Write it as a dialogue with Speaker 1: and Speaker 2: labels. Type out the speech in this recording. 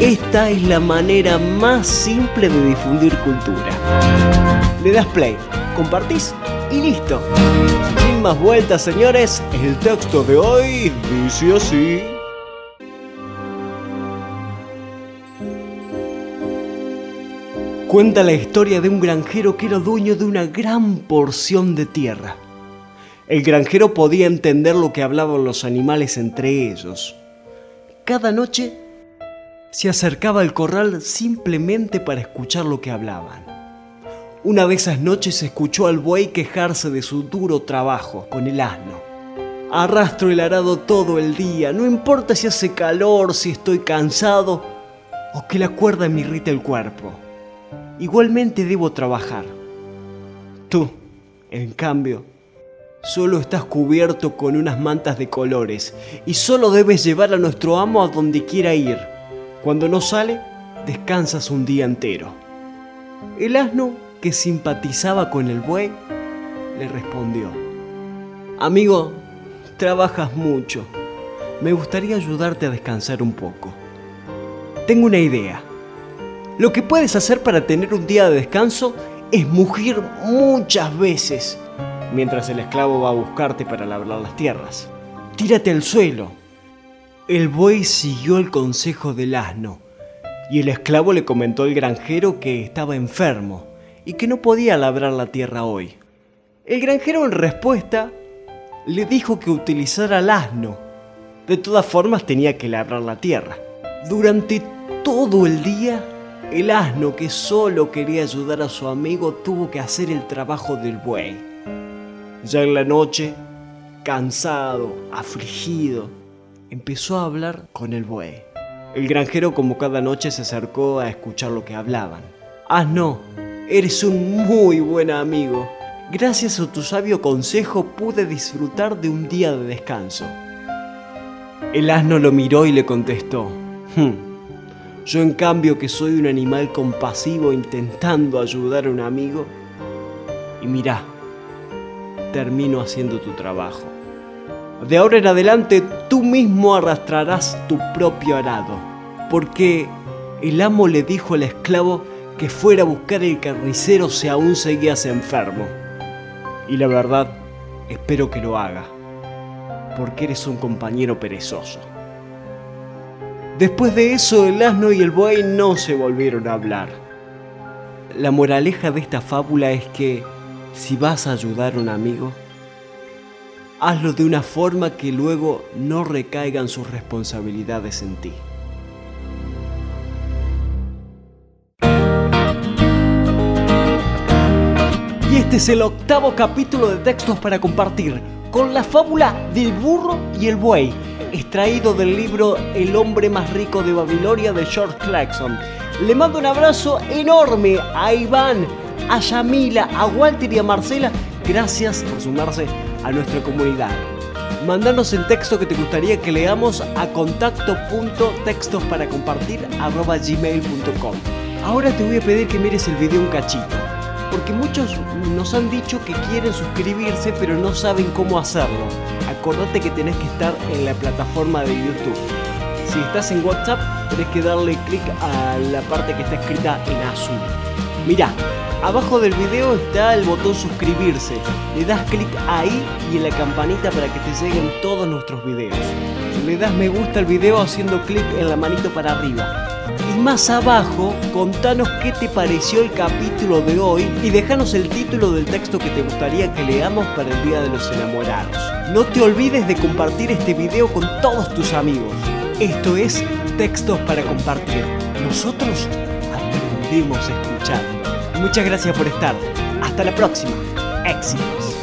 Speaker 1: Esta es la manera más simple de difundir cultura. Le das play, compartís y listo. Sin más vueltas, señores, el texto de hoy dice así. Cuenta la historia de un granjero que era dueño de una gran porción de tierra. El granjero podía entender lo que hablaban los animales entre ellos. Cada noche se acercaba al corral simplemente para escuchar lo que hablaban. Una de esas noches escuchó al buey quejarse de su duro trabajo con el asno. Arrastro el arado todo el día, no importa si hace calor, si estoy cansado o que la cuerda me irrita el cuerpo. Igualmente debo trabajar. Tú, en cambio, solo estás cubierto con unas mantas de colores y solo debes llevar a nuestro amo a donde quiera ir cuando no sale, descansas un día entero. El asno, que simpatizaba con el buey, le respondió, Amigo, trabajas mucho. Me gustaría ayudarte a descansar un poco. Tengo una idea. Lo que puedes hacer para tener un día de descanso es mugir muchas veces mientras el esclavo va a buscarte para labrar las tierras. Tírate al suelo, el buey siguió el consejo del asno, y el esclavo le comentó al granjero que estaba enfermo y que no podía labrar la tierra hoy. El granjero en respuesta le dijo que utilizara el asno. De todas formas tenía que labrar la tierra. Durante todo el día, el asno que solo quería ayudar a su amigo tuvo que hacer el trabajo del buey. Ya en la noche, cansado, afligido, empezó a hablar con el buey. El granjero como cada noche se acercó a escuchar lo que hablaban. Asno, eres un muy buen amigo. Gracias a tu sabio consejo pude disfrutar de un día de descanso. El asno lo miró y le contestó, hmm, yo en cambio que soy un animal compasivo intentando ayudar a un amigo, y mira, termino haciendo tu trabajo. De ahora en adelante tú mismo arrastrarás tu propio arado, porque el amo le dijo al esclavo que fuera a buscar el carnicero si aún seguías enfermo. Y la verdad, espero que lo haga, porque eres un compañero perezoso. Después de eso, el asno y el buey no se volvieron a hablar. La moraleja de esta fábula es que si vas a ayudar a un amigo, hazlo de una forma que luego no recaigan sus responsabilidades en ti. Y este es el octavo capítulo de textos para compartir, con la fábula del burro y el buey, extraído del libro El hombre más rico de Babilonia de George Clarkson. Le mando un abrazo enorme a Iván, a Yamila, a Walter y a Marcela. Gracias por sumarse a nuestra comunidad. Mandanos el texto que te gustaría que leamos a contacto.textosparaCompartir.gmail.com Ahora te voy a pedir que mires el video un cachito, porque muchos nos han dicho que quieren suscribirse pero no saben cómo hacerlo. Acordate que tenés que estar en la plataforma de YouTube. Si estás en WhatsApp, tenés que darle clic a la parte que está escrita en azul. Mira, Abajo del video está el botón suscribirse. Le das clic ahí y en la campanita para que te lleguen todos nuestros videos. Le das me gusta al video haciendo clic en la manito para arriba. Y más abajo, contanos qué te pareció el capítulo de hoy y déjanos el título del texto que te gustaría que leamos para el Día de los Enamorados. No te olvides de compartir este video con todos tus amigos. Esto es Textos para Compartir. Nosotros escuchando. Muchas gracias por estar. Hasta la próxima. Éxitos.